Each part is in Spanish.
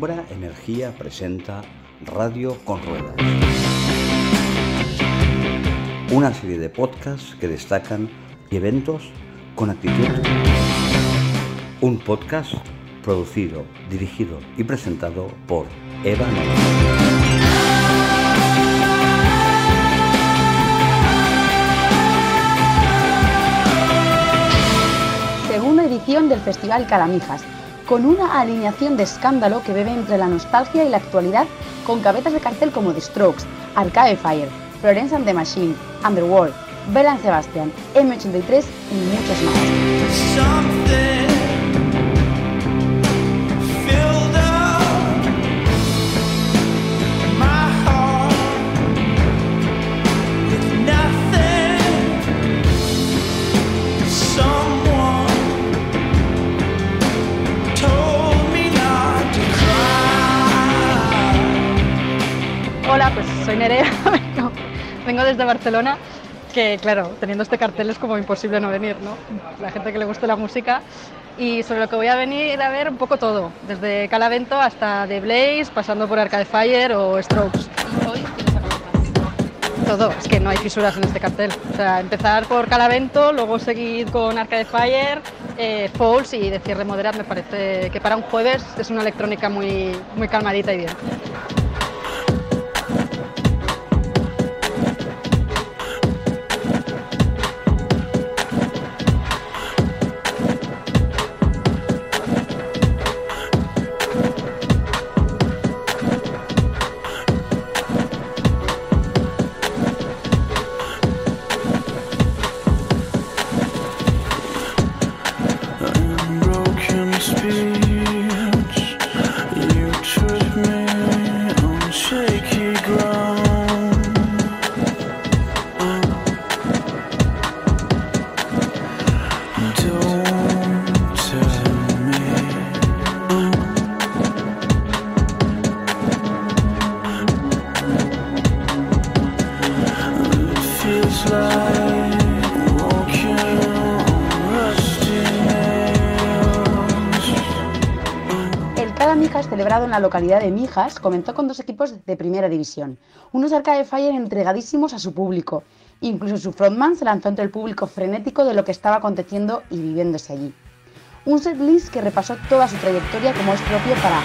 Umbra Energía presenta Radio con Ruedas. Una serie de podcasts que destacan eventos con actitud. Un podcast producido, dirigido y presentado por Eva Segunda edición del Festival Calamijas, con una alineación de escándalo que bebe entre la nostalgia y la actualidad, con cabezas de cartel como The Strokes, Arcade Fire, Florence and the Machine, Underworld, Bella Sebastian, M83 y muchos más. Desde Barcelona, que claro, teniendo este cartel es como imposible no venir, ¿no? La gente que le guste la música y sobre lo que voy a venir a ver un poco todo, desde Calavento hasta The Blaze, pasando por Arcade Fire o Strokes. hoy todo, es que no hay fisuras en este cartel. O sea, empezar por Calavento, luego seguir con Arcade Fire, eh, Falls y de cierre moderat me parece que para un jueves es una electrónica muy, muy calmadita y bien. Celebrado en la localidad de Mijas, comenzó con dos equipos de primera división, unos Arcade Fire entregadísimos a su público. Incluso su frontman se lanzó entre el público frenético de lo que estaba aconteciendo y viviéndose allí. Un setlist que repasó toda su trayectoria como es propio para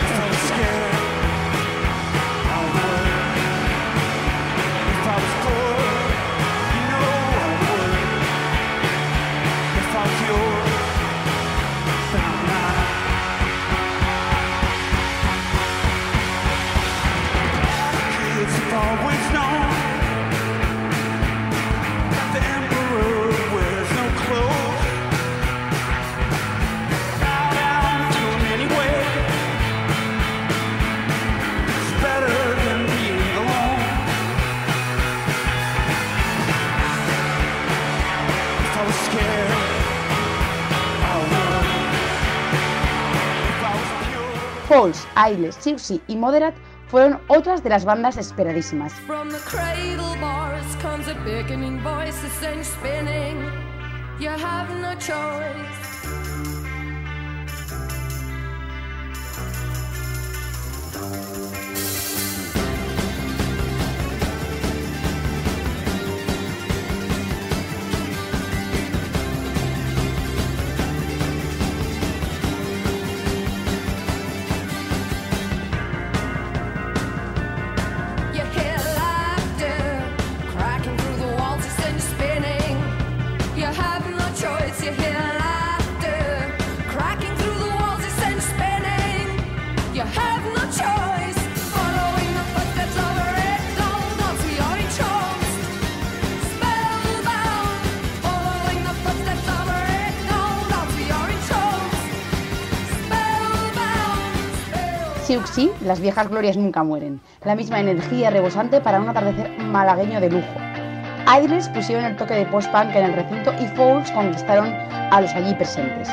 Falls, Ailes, Gypsy y Moderate fueron otras de las bandas esperadísimas. Siuxi, las viejas glorias nunca mueren. La misma energía rebosante para un atardecer malagueño de lujo. Idles pusieron el toque de post-punk en el recinto y Fouls conquistaron a los allí presentes.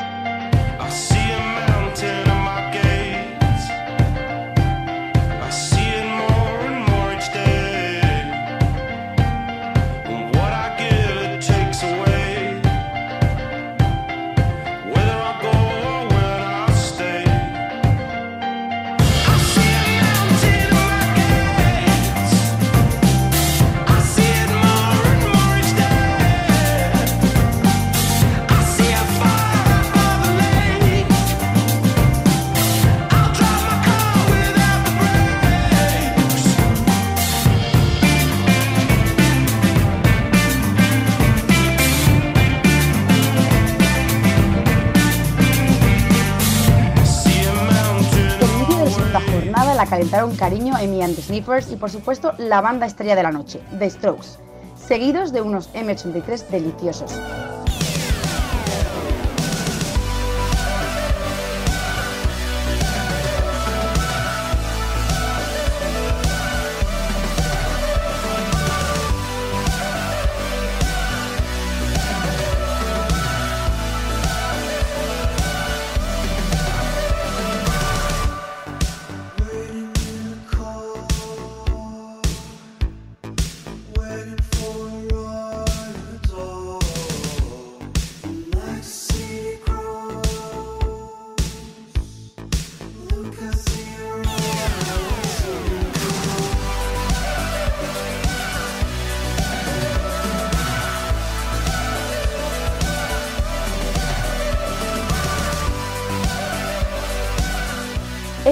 Calentaron cariño Amy and the Sniffers y por supuesto la banda estrella de la noche, The Strokes, seguidos de unos M83 deliciosos.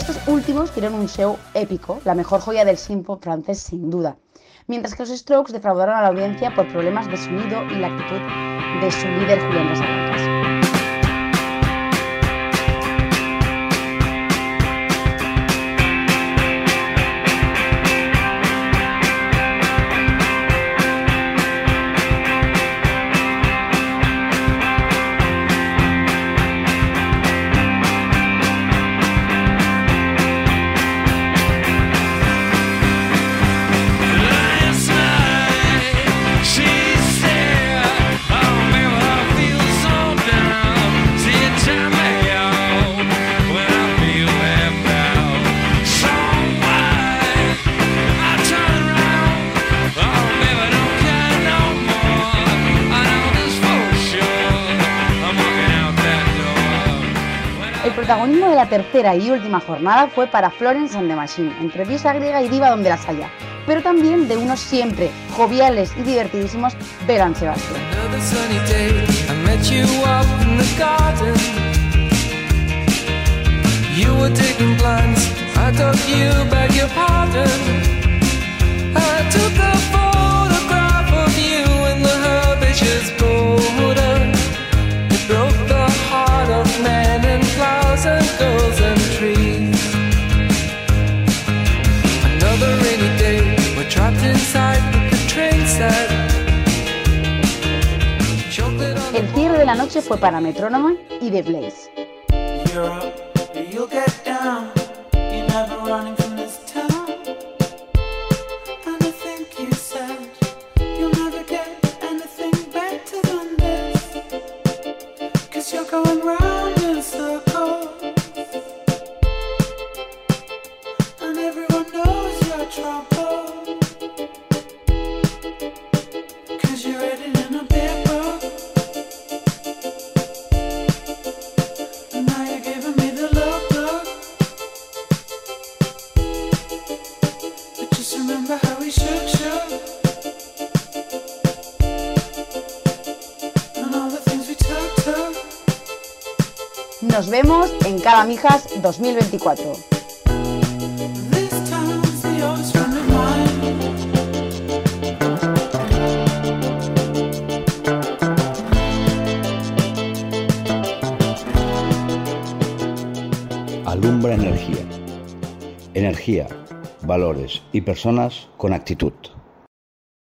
Estos últimos dieron un show épico, la mejor joya del simpo francés sin duda, mientras que los Strokes defraudaron a la audiencia por problemas de sonido y la actitud de su líder Julián Casablancas. Protagonismo de la tercera y última jornada fue para Florence and the Machine, entre griega y diva donde las haya, pero también de unos siempre joviales y divertidísimos Belan Sebastián. Noche fue para Metrónomo y The Blaze. Nos vemos en 2024. Friend of mine. Alumbra energía. Energía, valores y personas con actitud.